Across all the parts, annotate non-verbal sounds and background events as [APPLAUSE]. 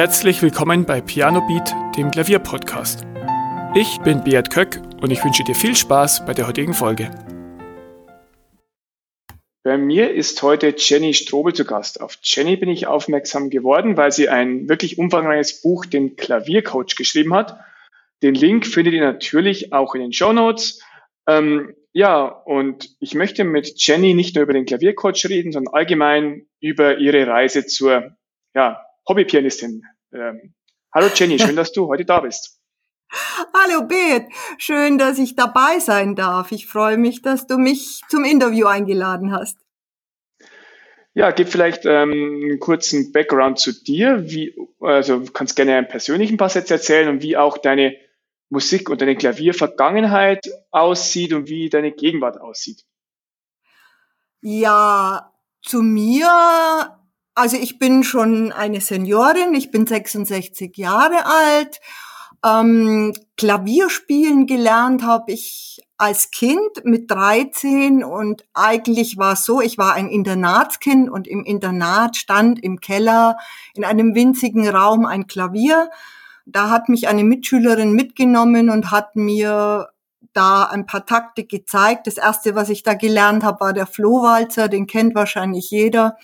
Herzlich willkommen bei Piano Beat, dem Klavierpodcast. Ich bin Beat Köck und ich wünsche dir viel Spaß bei der heutigen Folge. Bei mir ist heute Jenny Strobel zu Gast. Auf Jenny bin ich aufmerksam geworden, weil sie ein wirklich umfangreiches Buch, den Klaviercoach, geschrieben hat. Den Link findet ihr natürlich auch in den Show Notes. Ähm, ja, und ich möchte mit Jenny nicht nur über den Klaviercoach reden, sondern allgemein über ihre Reise zur ja, Hobbypianistin. Ähm, hallo Jenny, schön, dass du heute da bist. [LAUGHS] Hallo Beat, schön, dass ich dabei sein darf. Ich freue mich, dass du mich zum Interview eingeladen hast. Ja, gib vielleicht ähm, einen kurzen Background zu dir. Wie, also du kannst gerne einen persönlichen Pass jetzt erzählen und wie auch deine Musik und deine Klaviervergangenheit aussieht und wie deine Gegenwart aussieht. Ja, zu mir also ich bin schon eine Seniorin, ich bin 66 Jahre alt. Ähm, Klavierspielen gelernt habe ich als Kind mit 13 und eigentlich war es so, ich war ein Internatskind und im Internat stand im Keller in einem winzigen Raum ein Klavier. Da hat mich eine Mitschülerin mitgenommen und hat mir da ein paar Takte gezeigt. Das erste, was ich da gelernt habe, war der Flohwalzer, den kennt wahrscheinlich jeder.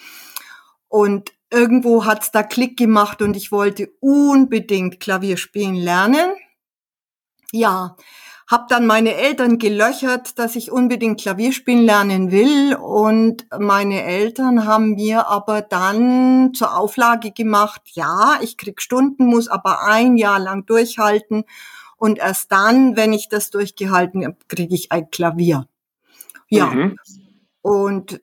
Und irgendwo hat's da Klick gemacht und ich wollte unbedingt Klavier spielen lernen. Ja, hab dann meine Eltern gelöchert, dass ich unbedingt Klavier spielen lernen will und meine Eltern haben mir aber dann zur Auflage gemacht, ja, ich krieg Stunden, muss aber ein Jahr lang durchhalten und erst dann, wenn ich das durchgehalten habe, kriege ich ein Klavier. Ja. Mhm. Und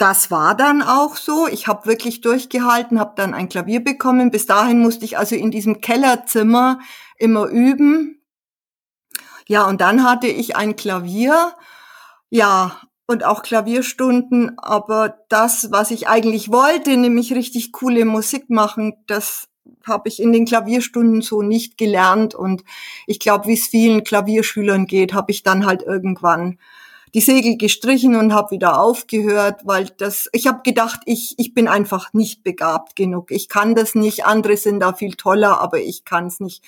das war dann auch so. Ich habe wirklich durchgehalten, habe dann ein Klavier bekommen. Bis dahin musste ich also in diesem Kellerzimmer immer üben. Ja, und dann hatte ich ein Klavier. Ja, und auch Klavierstunden. Aber das, was ich eigentlich wollte, nämlich richtig coole Musik machen, das habe ich in den Klavierstunden so nicht gelernt. Und ich glaube, wie es vielen Klavierschülern geht, habe ich dann halt irgendwann die Segel gestrichen und habe wieder aufgehört, weil das, ich habe gedacht, ich, ich bin einfach nicht begabt genug. Ich kann das nicht, andere sind da viel toller, aber ich kann es nicht,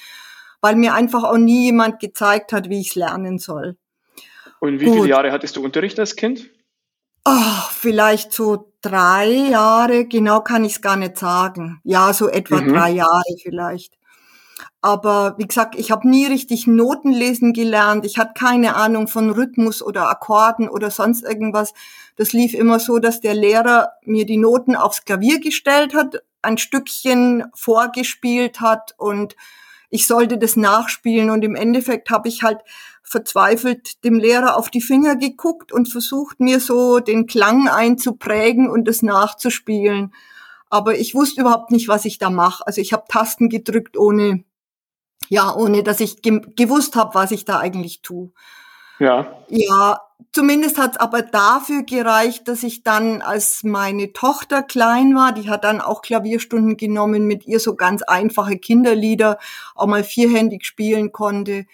weil mir einfach auch nie jemand gezeigt hat, wie ich es lernen soll. Und wie Gut. viele Jahre hattest du Unterricht als Kind? Oh, vielleicht so drei Jahre, genau kann ich es gar nicht sagen. Ja, so etwa mhm. drei Jahre vielleicht. Aber wie gesagt, ich habe nie richtig Noten lesen gelernt. Ich hatte keine Ahnung von Rhythmus oder Akkorden oder sonst irgendwas. Das lief immer so, dass der Lehrer mir die Noten aufs Klavier gestellt hat, ein Stückchen vorgespielt hat und ich sollte das nachspielen. Und im Endeffekt habe ich halt verzweifelt dem Lehrer auf die Finger geguckt und versucht mir so den Klang einzuprägen und es nachzuspielen. Aber ich wusste überhaupt nicht, was ich da mache. Also ich habe Tasten gedrückt, ohne ja, ohne dass ich ge gewusst habe, was ich da eigentlich tue. Ja. Ja, zumindest hat es aber dafür gereicht, dass ich dann, als meine Tochter klein war, die hat dann auch Klavierstunden genommen, mit ihr so ganz einfache Kinderlieder, auch mal vierhändig spielen konnte.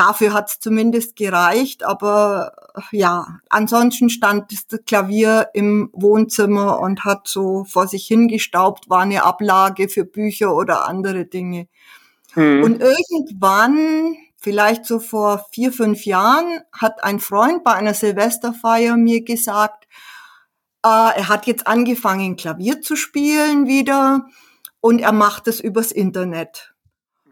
Dafür hat es zumindest gereicht, aber ja, ansonsten stand das Klavier im Wohnzimmer und hat so vor sich hingestaubt, war eine Ablage für Bücher oder andere Dinge. Mhm. Und irgendwann, vielleicht so vor vier, fünf Jahren, hat ein Freund bei einer Silvesterfeier mir gesagt, äh, er hat jetzt angefangen, Klavier zu spielen wieder und er macht es übers Internet.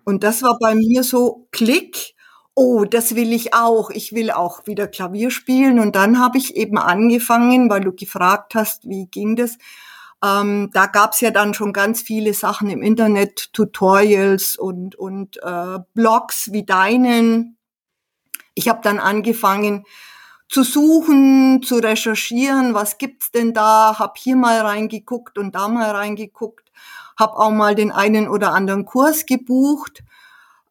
Und das war bei mir so Klick. Oh, das will ich auch. Ich will auch wieder Klavier spielen. Und dann habe ich eben angefangen, weil du gefragt hast, wie ging das, ähm, da gab's ja dann schon ganz viele Sachen im Internet, Tutorials und, und äh, Blogs wie deinen. Ich habe dann angefangen zu suchen, zu recherchieren, was gibt's denn da, hab hier mal reingeguckt und da mal reingeguckt, hab auch mal den einen oder anderen Kurs gebucht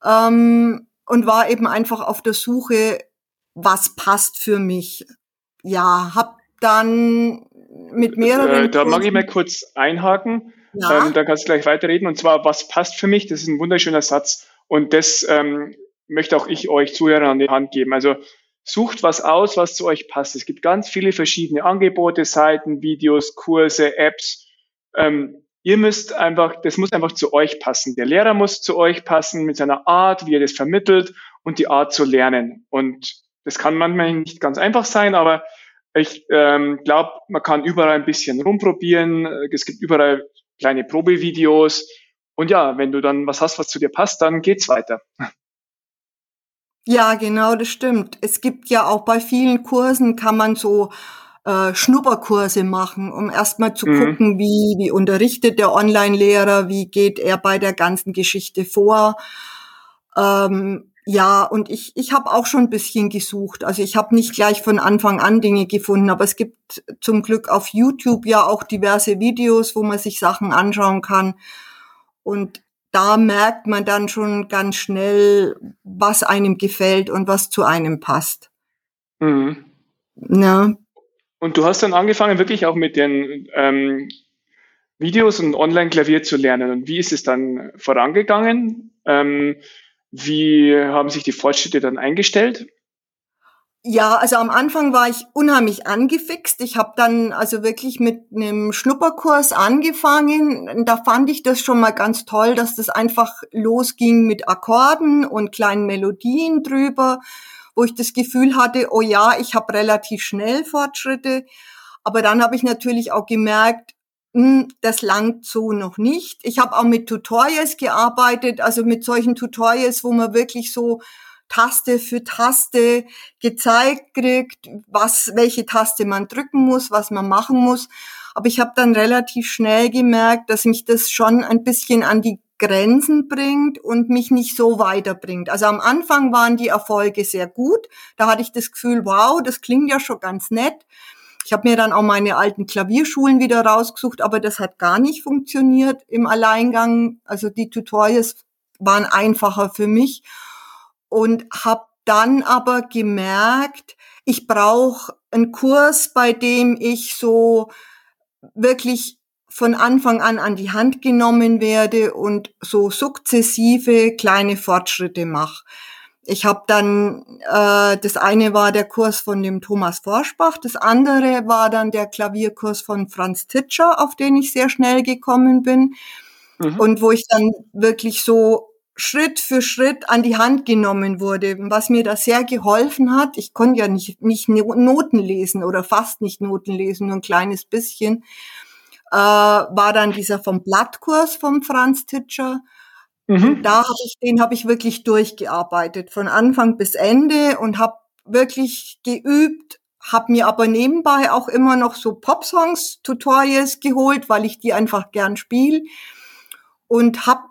ähm, und war eben einfach auf der Suche, was passt für mich. Ja, hab dann mit mehreren. Äh, da mag ich mal kurz einhaken. Ja. Ähm, dann kannst du gleich weiterreden. Und zwar, was passt für mich? Das ist ein wunderschöner Satz. Und das ähm, möchte auch ich euch Zuhörer an die Hand geben. Also sucht was aus, was zu euch passt. Es gibt ganz viele verschiedene Angebote, Seiten, Videos, Kurse, Apps. Ähm, ihr müsst einfach, das muss einfach zu euch passen. Der Lehrer muss zu euch passen mit seiner Art, wie er das vermittelt und die Art zu lernen. Und das kann manchmal nicht ganz einfach sein, aber ich ähm, glaube, man kann überall ein bisschen rumprobieren. Es gibt überall kleine Probevideos. Und ja, wenn du dann was hast, was zu dir passt, dann geht's weiter. Ja, genau, das stimmt. Es gibt ja auch bei vielen Kursen kann man so äh, Schnupperkurse machen, um erstmal zu mhm. gucken, wie, wie unterrichtet der Online-Lehrer, wie geht er bei der ganzen Geschichte vor. Ähm, ja, und ich, ich habe auch schon ein bisschen gesucht. Also ich habe nicht gleich von Anfang an Dinge gefunden, aber es gibt zum Glück auf YouTube ja auch diverse Videos, wo man sich Sachen anschauen kann. Und da merkt man dann schon ganz schnell, was einem gefällt und was zu einem passt. Mhm. Ja. Und du hast dann angefangen, wirklich auch mit den ähm, Videos und Online-Klavier zu lernen. Und wie ist es dann vorangegangen? Ähm, wie haben sich die Fortschritte dann eingestellt? Ja, also am Anfang war ich unheimlich angefixt. Ich habe dann also wirklich mit einem Schnupperkurs angefangen. Da fand ich das schon mal ganz toll, dass das einfach losging mit Akkorden und kleinen Melodien drüber, wo ich das Gefühl hatte, oh ja, ich habe relativ schnell Fortschritte. Aber dann habe ich natürlich auch gemerkt, hm, das langt so noch nicht. Ich habe auch mit Tutorials gearbeitet, also mit solchen Tutorials, wo man wirklich so Taste für Taste gezeigt kriegt, was, welche Taste man drücken muss, was man machen muss. Aber ich habe dann relativ schnell gemerkt, dass mich das schon ein bisschen an die Grenzen bringt und mich nicht so weiterbringt. Also am Anfang waren die Erfolge sehr gut. Da hatte ich das Gefühl, wow, das klingt ja schon ganz nett. Ich habe mir dann auch meine alten Klavierschulen wieder rausgesucht, aber das hat gar nicht funktioniert im Alleingang. Also die Tutorials waren einfacher für mich und habe dann aber gemerkt, ich brauche einen Kurs, bei dem ich so wirklich von Anfang an an die Hand genommen werde und so sukzessive kleine Fortschritte mache. Ich habe dann, äh, das eine war der Kurs von dem Thomas Forschbach, das andere war dann der Klavierkurs von Franz Titscher, auf den ich sehr schnell gekommen bin. Mhm. Und wo ich dann wirklich so Schritt für Schritt an die Hand genommen wurde, was mir da sehr geholfen hat. Ich konnte ja nicht, nicht Noten lesen oder fast nicht Noten lesen, nur ein kleines bisschen, äh, war dann dieser vom Blattkurs vom Franz Titscher. Mhm. Da habe ich, den habe ich wirklich durchgearbeitet, von Anfang bis Ende und habe wirklich geübt, habe mir aber nebenbei auch immer noch so Popsongs, Tutorials geholt, weil ich die einfach gern spiele und habe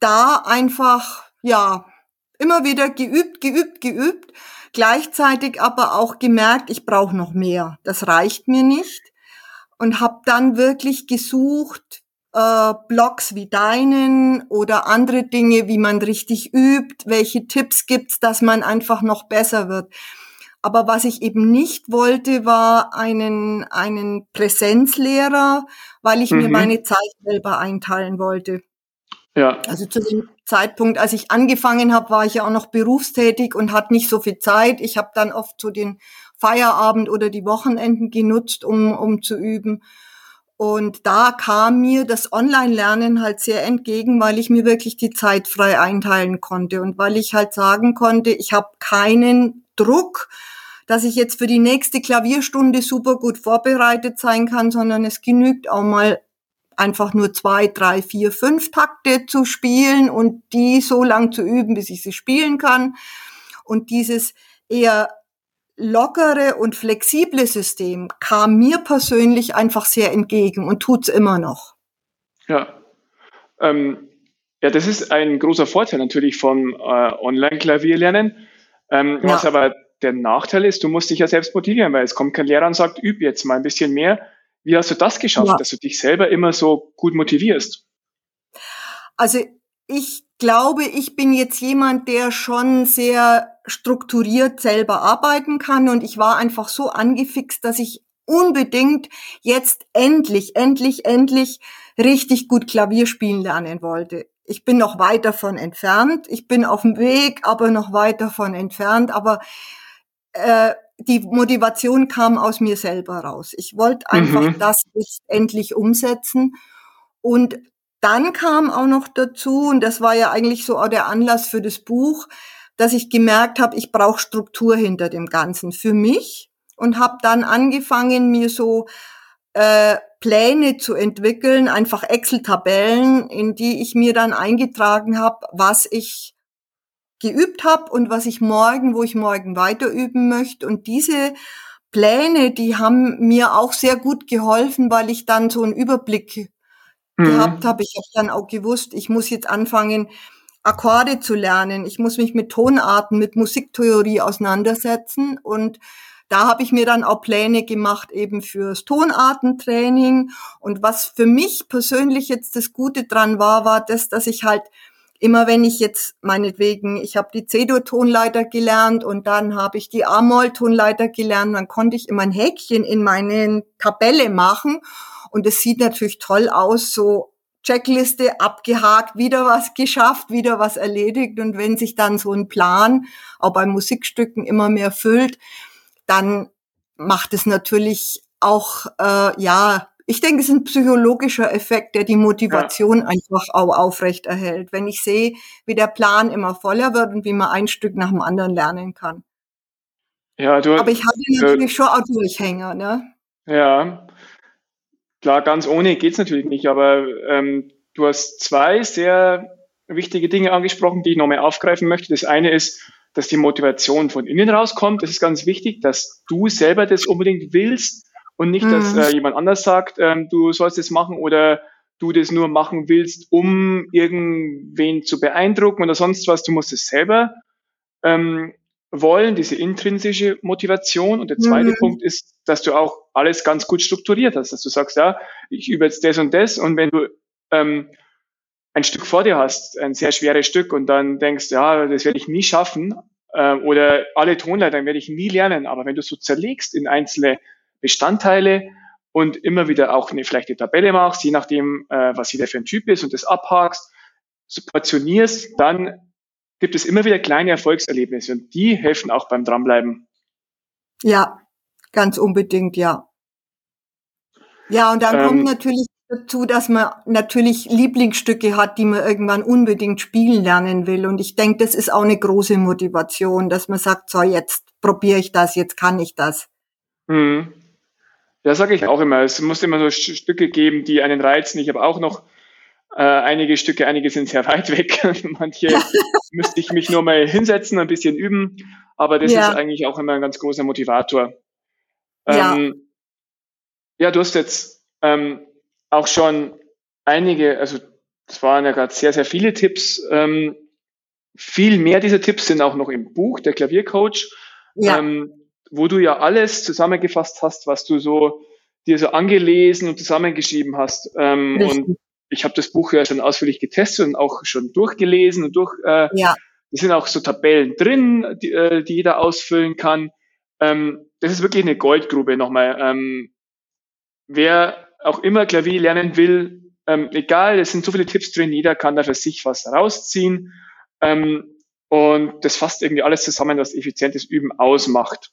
da einfach, ja, immer wieder geübt, geübt, geübt, gleichzeitig aber auch gemerkt, ich brauche noch mehr. Das reicht mir nicht und habe dann wirklich gesucht, äh, Blogs wie deinen oder andere Dinge, wie man richtig übt, welche Tipps gibt's, dass man einfach noch besser wird. Aber was ich eben nicht wollte, war einen, einen Präsenzlehrer, weil ich mhm. mir meine Zeit selber einteilen wollte. Ja. Also zu dem Zeitpunkt, als ich angefangen habe, war ich ja auch noch berufstätig und hatte nicht so viel Zeit. Ich habe dann oft so den Feierabend oder die Wochenenden genutzt, um, um zu üben. Und da kam mir das Online-Lernen halt sehr entgegen, weil ich mir wirklich die Zeit frei einteilen konnte und weil ich halt sagen konnte, ich habe keinen Druck, dass ich jetzt für die nächste Klavierstunde super gut vorbereitet sein kann, sondern es genügt auch mal einfach nur zwei, drei, vier, fünf Takte zu spielen und die so lang zu üben, bis ich sie spielen kann. Und dieses eher lockere und flexible System kam mir persönlich einfach sehr entgegen und tut's immer noch. Ja. Ähm, ja, das ist ein großer Vorteil natürlich vom äh, Online-Klavierlernen. Ähm, ja. Was aber der Nachteil ist, du musst dich ja selbst motivieren, weil es kommt kein Lehrer und sagt, üb jetzt mal ein bisschen mehr. Wie hast du das geschafft, ja. dass du dich selber immer so gut motivierst? Also ich glaube, ich bin jetzt jemand, der schon sehr strukturiert selber arbeiten kann und ich war einfach so angefixt, dass ich unbedingt jetzt endlich, endlich, endlich richtig gut Klavier spielen lernen wollte. Ich bin noch weit davon entfernt. Ich bin auf dem Weg, aber noch weit davon entfernt. Aber äh, die Motivation kam aus mir selber raus. Ich wollte einfach mhm. das jetzt endlich umsetzen Und dann kam auch noch dazu, und das war ja eigentlich so auch der Anlass für das Buch, dass ich gemerkt habe, ich brauche Struktur hinter dem Ganzen für mich und habe dann angefangen, mir so äh, Pläne zu entwickeln, einfach Excel-Tabellen, in die ich mir dann eingetragen habe, was ich geübt habe und was ich morgen, wo ich morgen weiter üben möchte. Und diese Pläne, die haben mir auch sehr gut geholfen, weil ich dann so einen Überblick mhm. gehabt habe. Ich habe dann auch gewusst, ich muss jetzt anfangen, Akkorde zu lernen. Ich muss mich mit Tonarten, mit Musiktheorie auseinandersetzen und da habe ich mir dann auch Pläne gemacht eben fürs Tonartentraining. Und was für mich persönlich jetzt das Gute dran war, war das, dass ich halt immer wenn ich jetzt meinetwegen, ich habe die C-Dur-Tonleiter gelernt und dann habe ich die A-Moll-Tonleiter gelernt, dann konnte ich immer ein Häkchen in meine Tabelle machen und es sieht natürlich toll aus, so Checkliste abgehakt, wieder was geschafft, wieder was erledigt. Und wenn sich dann so ein Plan auch bei Musikstücken immer mehr füllt, dann macht es natürlich auch, äh, ja, ich denke, es ist ein psychologischer Effekt, der die Motivation ja. einfach auch aufrecht erhält. Wenn ich sehe, wie der Plan immer voller wird und wie man ein Stück nach dem anderen lernen kann. Ja, du, Aber ich hatte natürlich äh, schon auch Durchhänger, ne? Ja, Klar, ganz ohne geht's natürlich nicht, aber ähm, du hast zwei sehr wichtige Dinge angesprochen, die ich nochmal aufgreifen möchte. Das eine ist, dass die Motivation von innen rauskommt. Das ist ganz wichtig, dass du selber das unbedingt willst und nicht, mhm. dass äh, jemand anders sagt, ähm, du sollst das machen oder du das nur machen willst, um irgendwen zu beeindrucken oder sonst was. Du musst es selber ähm, wollen, diese intrinsische Motivation. Und der zweite mhm. Punkt ist, dass du auch alles ganz gut strukturiert hast, dass du sagst, ja, ich übe jetzt das und das und wenn du ähm, ein Stück vor dir hast, ein sehr schweres Stück und dann denkst, ja, das werde ich nie schaffen äh, oder alle Tonleitern werde ich nie lernen, aber wenn du so zerlegst in einzelne Bestandteile und immer wieder auch eine, vielleicht eine Tabelle machst, je nachdem, äh, was jeder für ein Typ ist und das abhakst, so portionierst, dann gibt es immer wieder kleine Erfolgserlebnisse und die helfen auch beim Dranbleiben. Ja, ganz unbedingt, ja. Ja, und dann ähm, kommt natürlich dazu, dass man natürlich Lieblingsstücke hat, die man irgendwann unbedingt spielen lernen will. Und ich denke, das ist auch eine große Motivation, dass man sagt, so jetzt probiere ich das, jetzt kann ich das. Mhm. Ja, sage ich auch immer. Es muss immer so Stücke geben, die einen reizen. Ich habe auch noch äh, einige Stücke, einige sind sehr weit weg. [LAUGHS] Manche [LAUGHS] müsste ich mich nur mal hinsetzen, ein bisschen üben. Aber das ja. ist eigentlich auch immer ein ganz großer Motivator. Ja, ähm, ja du hast jetzt ähm, auch schon einige, also es waren ja gerade sehr, sehr viele Tipps. Ähm, viel mehr dieser Tipps sind auch noch im Buch, der Klaviercoach, ja. ähm, wo du ja alles zusammengefasst hast, was du so dir so angelesen und zusammengeschrieben hast. Ähm, und ich habe das Buch ja schon ausführlich getestet und auch schon durchgelesen und durch. Äh, ja. Es sind auch so Tabellen drin, die, äh, die jeder ausfüllen kann. Ähm, das ist wirklich eine Goldgrube nochmal. Ähm, wer auch immer Klavier lernen will, ähm, egal, es sind so viele Tipps drin, jeder kann da für sich was rausziehen. Ähm, und das fasst irgendwie alles zusammen, was effizientes Üben ausmacht.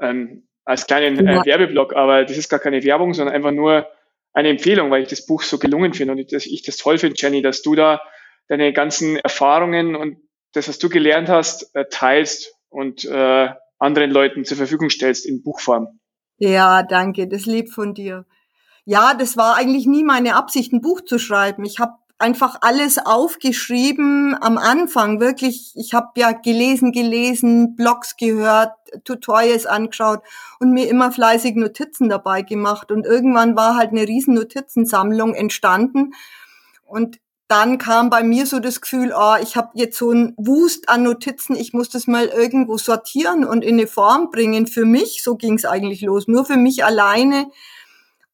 Ähm, als kleinen äh, Werbeblock, aber das ist gar keine Werbung, sondern einfach nur eine Empfehlung, weil ich das Buch so gelungen finde und ich, ich das toll finde, Jenny, dass du da deine ganzen Erfahrungen und das, was du gelernt hast, äh, teilst und äh, anderen Leuten zur Verfügung stellst in Buchform. Ja, danke, das lieb von dir. Ja, das war eigentlich nie meine Absicht, ein Buch zu schreiben. Ich habe einfach alles aufgeschrieben am Anfang, wirklich. Ich habe ja gelesen, gelesen, Blogs gehört, Tutorials angeschaut und mir immer fleißig Notizen dabei gemacht. Und irgendwann war halt eine riesen Notizensammlung entstanden. Und dann kam bei mir so das Gefühl, oh, ich habe jetzt so ein Wust an Notizen, ich muss das mal irgendwo sortieren und in eine Form bringen für mich. So ging es eigentlich los, nur für mich alleine,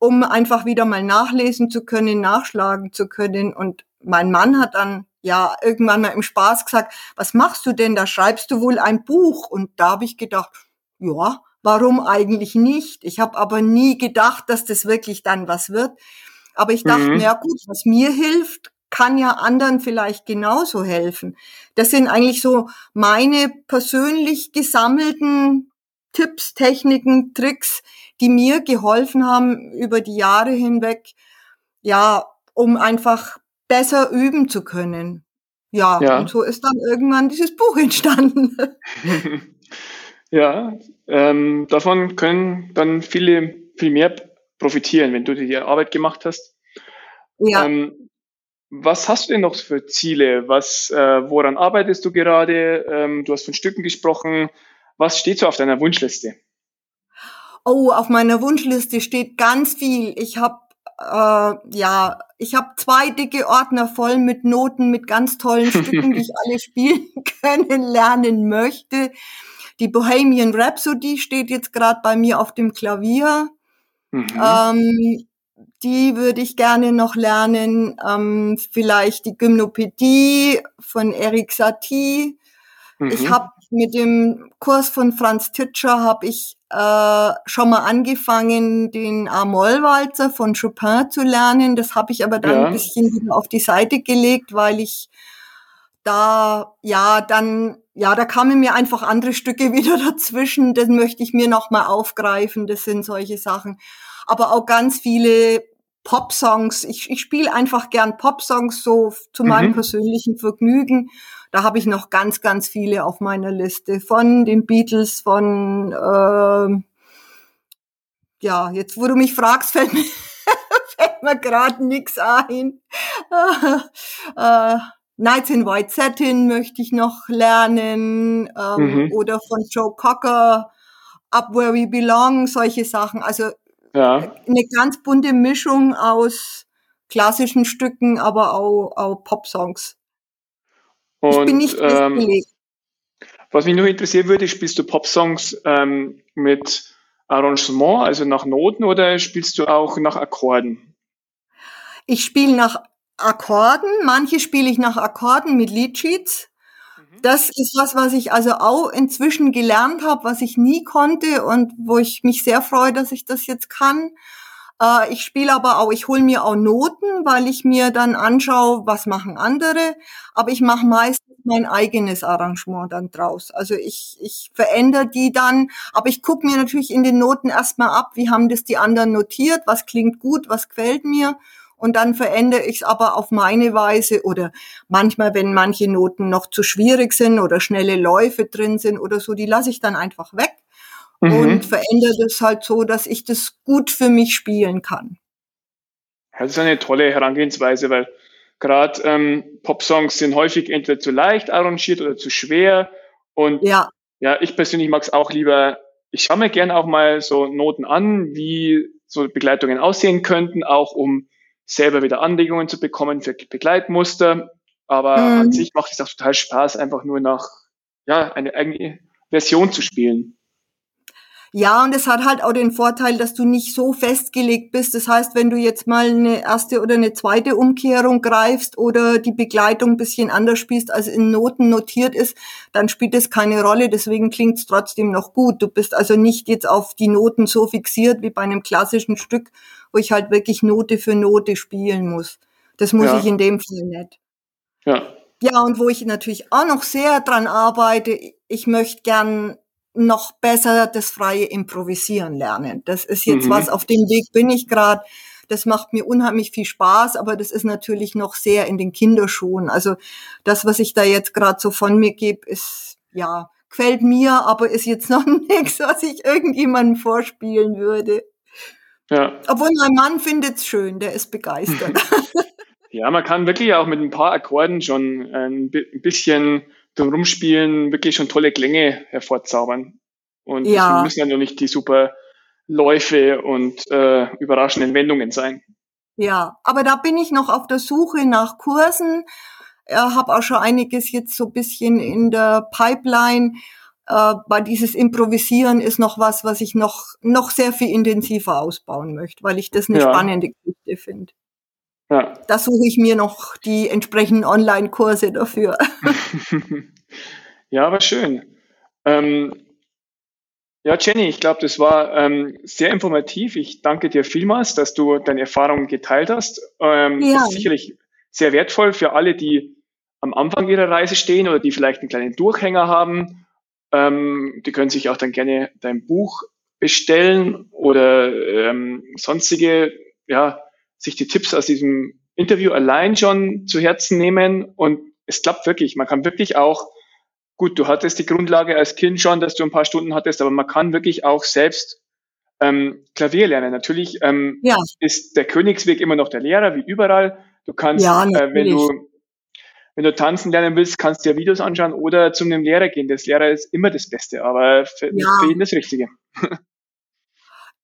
um einfach wieder mal nachlesen zu können, nachschlagen zu können. Und mein Mann hat dann ja irgendwann mal im Spaß gesagt, was machst du denn? Da schreibst du wohl ein Buch. Und da habe ich gedacht, ja, warum eigentlich nicht? Ich habe aber nie gedacht, dass das wirklich dann was wird. Aber ich dachte, mhm. ja gut, was mir hilft, kann ja anderen vielleicht genauso helfen. Das sind eigentlich so meine persönlich gesammelten Tipps, Techniken, Tricks, die mir geholfen haben über die Jahre hinweg, ja, um einfach besser üben zu können. Ja, ja. und so ist dann irgendwann dieses Buch [LAUGHS] entstanden. [LAUGHS] ja, ähm, davon können dann viele viel mehr profitieren, wenn du dir die Arbeit gemacht hast. Ja. Ähm, was hast du denn noch für Ziele? Was, äh, woran arbeitest du gerade? Ähm, du hast von Stücken gesprochen. Was steht so auf deiner Wunschliste? Oh, auf meiner Wunschliste steht ganz viel. Ich habe äh, ja, ich habe zwei dicke Ordner voll mit Noten, mit ganz tollen Stücken, die ich [LAUGHS] alle spielen [LAUGHS] können, lernen möchte. Die Bohemian Rhapsody steht jetzt gerade bei mir auf dem Klavier. Mhm. Ähm, die würde ich gerne noch lernen. Ähm, vielleicht die Gymnopädie von Eric Satie. Mhm. Ich habe mit dem Kurs von Franz Titscher habe ich äh, schon mal angefangen, den A-Moll-Walzer von Chopin zu lernen. Das habe ich aber dann ja. ein bisschen wieder auf die Seite gelegt, weil ich da, ja, dann, ja, da kamen mir einfach andere Stücke [LAUGHS] wieder dazwischen. Das möchte ich mir noch mal aufgreifen. Das sind solche Sachen. Aber auch ganz viele Pop-Songs. Ich, ich spiele einfach gern Pop-Songs so zu mhm. meinem persönlichen Vergnügen. Da habe ich noch ganz, ganz viele auf meiner Liste. Von den Beatles, von äh, ja, jetzt wo du mich fragst, [LAUGHS] fällt mir, fällt mir gerade nix ein. [LAUGHS] äh, Nights in White Satin möchte ich noch lernen. Ähm, mhm. Oder von Joe Cocker, Up Where We Belong, solche Sachen. Also ja. eine ganz bunte Mischung aus klassischen Stücken, aber auch, auch Pop-Songs. Und, ich bin nicht ähm, Was mich nur interessieren würde, spielst du Pop-Songs ähm, mit Arrangement, also nach Noten, oder spielst du auch nach Akkorden? Ich spiele nach Akkorden, manche spiele ich nach Akkorden mit Leadsheets. Mhm. Das ist was, was ich also auch inzwischen gelernt habe, was ich nie konnte und wo ich mich sehr freue, dass ich das jetzt kann. Äh, ich spiele aber auch, ich hole mir auch Noten, weil ich mir dann anschaue, was machen andere. Aber ich mache meistens mein eigenes Arrangement dann draus. Also ich, ich verändere die dann, aber ich gucke mir natürlich in den Noten erstmal ab, wie haben das die anderen notiert, was klingt gut, was gefällt mir. Und dann verändere ich es aber auf meine Weise oder manchmal, wenn manche Noten noch zu schwierig sind oder schnelle Läufe drin sind oder so, die lasse ich dann einfach weg mhm. und verändere das halt so, dass ich das gut für mich spielen kann. Das ist eine tolle Herangehensweise, weil gerade ähm, Popsongs sind häufig entweder zu leicht arrangiert oder zu schwer. Und ja, ja ich persönlich mag es auch lieber, ich schaue mir gerne auch mal so Noten an, wie so Begleitungen aussehen könnten, auch um selber wieder Anregungen zu bekommen für Begleitmuster. Aber mhm. an sich macht es auch total Spaß, einfach nur nach ja, eine eigene Version zu spielen. Ja, und es hat halt auch den Vorteil, dass du nicht so festgelegt bist. Das heißt, wenn du jetzt mal eine erste oder eine zweite Umkehrung greifst oder die Begleitung ein bisschen anders spielst, als in Noten notiert ist, dann spielt es keine Rolle. Deswegen klingt es trotzdem noch gut. Du bist also nicht jetzt auf die Noten so fixiert wie bei einem klassischen Stück, wo ich halt wirklich Note für Note spielen muss. Das muss ja. ich in dem Fall nicht. Ja. Ja, und wo ich natürlich auch noch sehr dran arbeite, ich möchte gern noch besser das freie Improvisieren lernen. Das ist jetzt mhm. was, auf dem Weg bin ich gerade. Das macht mir unheimlich viel Spaß, aber das ist natürlich noch sehr in den Kinderschuhen. Also das, was ich da jetzt gerade so von mir gebe, ist ja gefällt mir, aber ist jetzt noch [LAUGHS] nichts, was ich irgendjemandem vorspielen würde. Ja. Obwohl mein Mann findet es schön, der ist begeistert. [LAUGHS] ja, man kann wirklich auch mit ein paar Akkorden schon ein bisschen zum Rumspielen wirklich schon tolle Klänge hervorzaubern. Und ja. müssen ja nur nicht die super Läufe und äh, überraschenden Wendungen sein. Ja, aber da bin ich noch auf der Suche nach Kursen. Ich habe auch schon einiges jetzt so bisschen in der Pipeline. Äh, weil dieses Improvisieren ist noch was, was ich noch, noch sehr viel intensiver ausbauen möchte, weil ich das eine ja. spannende Geschichte finde. Ja. Da suche ich mir noch die entsprechenden Online-Kurse dafür. [LAUGHS] ja, aber schön. Ähm, ja, Jenny, ich glaube, das war ähm, sehr informativ. Ich danke dir vielmals, dass du deine Erfahrungen geteilt hast. Ähm, ja. Das ist sicherlich sehr wertvoll für alle, die am Anfang ihrer Reise stehen oder die vielleicht einen kleinen Durchhänger haben. Ähm, die können sich auch dann gerne dein Buch bestellen oder ähm, sonstige ja, sich die Tipps aus diesem Interview allein schon zu Herzen nehmen und es klappt wirklich. Man kann wirklich auch, gut, du hattest die Grundlage als Kind schon, dass du ein paar Stunden hattest, aber man kann wirklich auch selbst ähm, Klavier lernen. Natürlich ähm, ja. ist der Königsweg immer noch der Lehrer, wie überall. Du kannst, ja, äh, wenn du wenn du tanzen lernen willst, kannst du dir Videos anschauen oder zu einem Lehrer gehen. Das Lehrer ist immer das Beste, aber für, ja. für jeden das Richtige. [LAUGHS]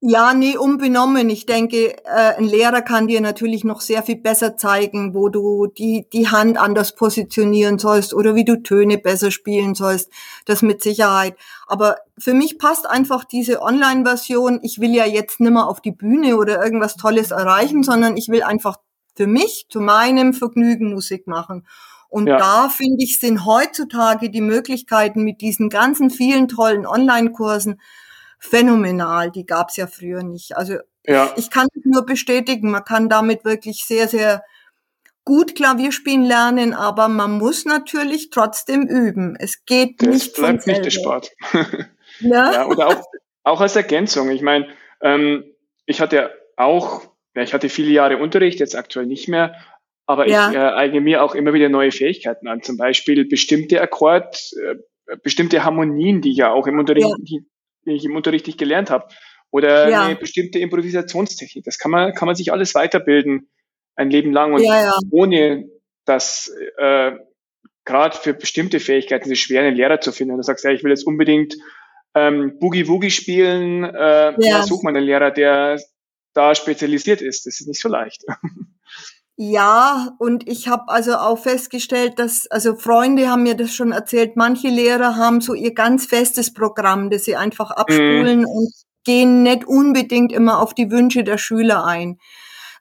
Ja, nee, unbenommen. Ich denke, äh, ein Lehrer kann dir natürlich noch sehr viel besser zeigen, wo du die, die Hand anders positionieren sollst oder wie du Töne besser spielen sollst. Das mit Sicherheit. Aber für mich passt einfach diese Online-Version. Ich will ja jetzt nimmer auf die Bühne oder irgendwas Tolles erreichen, sondern ich will einfach für mich, zu meinem Vergnügen Musik machen. Und ja. da finde ich, sind heutzutage die Möglichkeiten mit diesen ganzen vielen tollen Online-Kursen phänomenal. Die gab es ja früher nicht. Also ja. ich kann es nur bestätigen, man kann damit wirklich sehr, sehr gut Klavier spielen lernen, aber man muss natürlich trotzdem üben. Es geht das nicht bleibt von nicht der Sport. [LAUGHS] ja? ja, oder auch, auch als Ergänzung. Ich meine, ähm, ich hatte auch, ja, ich hatte viele Jahre Unterricht, jetzt aktuell nicht mehr, aber ja. ich äh, eigne mir auch immer wieder neue Fähigkeiten an. Zum Beispiel bestimmte Akkord, äh, bestimmte Harmonien, die ja auch im Unterricht, ja. Die, ich im Unterricht nicht gelernt habe. Oder ja. eine bestimmte Improvisationstechnik. Das kann man, kann man sich alles weiterbilden, ein Leben lang. Und ja, ja. ohne dass äh, gerade für bestimmte Fähigkeiten ist es schwer, einen Lehrer zu finden. Und du sagst, ja, ich will jetzt unbedingt ähm, Boogie Woogie spielen, äh, ja. such mal einen Lehrer, der da spezialisiert ist. Das ist nicht so leicht. [LAUGHS] Ja, und ich habe also auch festgestellt, dass, also Freunde haben mir das schon erzählt, manche Lehrer haben so ihr ganz festes Programm, das sie einfach abspulen mm. und gehen nicht unbedingt immer auf die Wünsche der Schüler ein.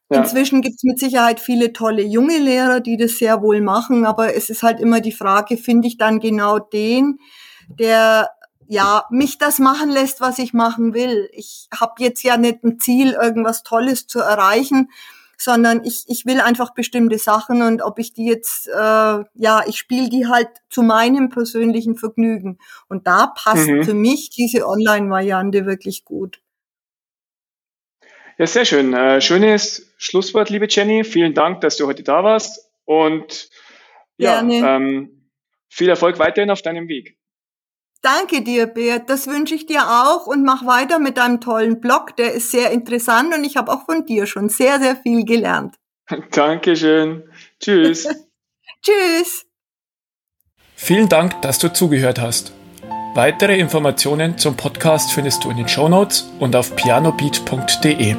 Ja. Inzwischen gibt's mit Sicherheit viele tolle junge Lehrer, die das sehr wohl machen, aber es ist halt immer die Frage, finde ich dann genau den, der ja mich das machen lässt, was ich machen will. Ich habe jetzt ja nicht ein Ziel, irgendwas Tolles zu erreichen, sondern ich, ich will einfach bestimmte Sachen und ob ich die jetzt, äh, ja, ich spiele die halt zu meinem persönlichen Vergnügen. Und da passt mhm. für mich diese Online-Variante wirklich gut. Ja, sehr schön. Äh, schönes Schlusswort, liebe Jenny. Vielen Dank, dass du heute da warst und ja, ähm, viel Erfolg weiterhin auf deinem Weg. Danke dir, Beat. Das wünsche ich dir auch und mach weiter mit deinem tollen Blog. Der ist sehr interessant und ich habe auch von dir schon sehr, sehr viel gelernt. [LAUGHS] Dankeschön. Tschüss. [LAUGHS] Tschüss. Vielen Dank, dass du zugehört hast. Weitere Informationen zum Podcast findest du in den Show Notes und auf pianobeat.de.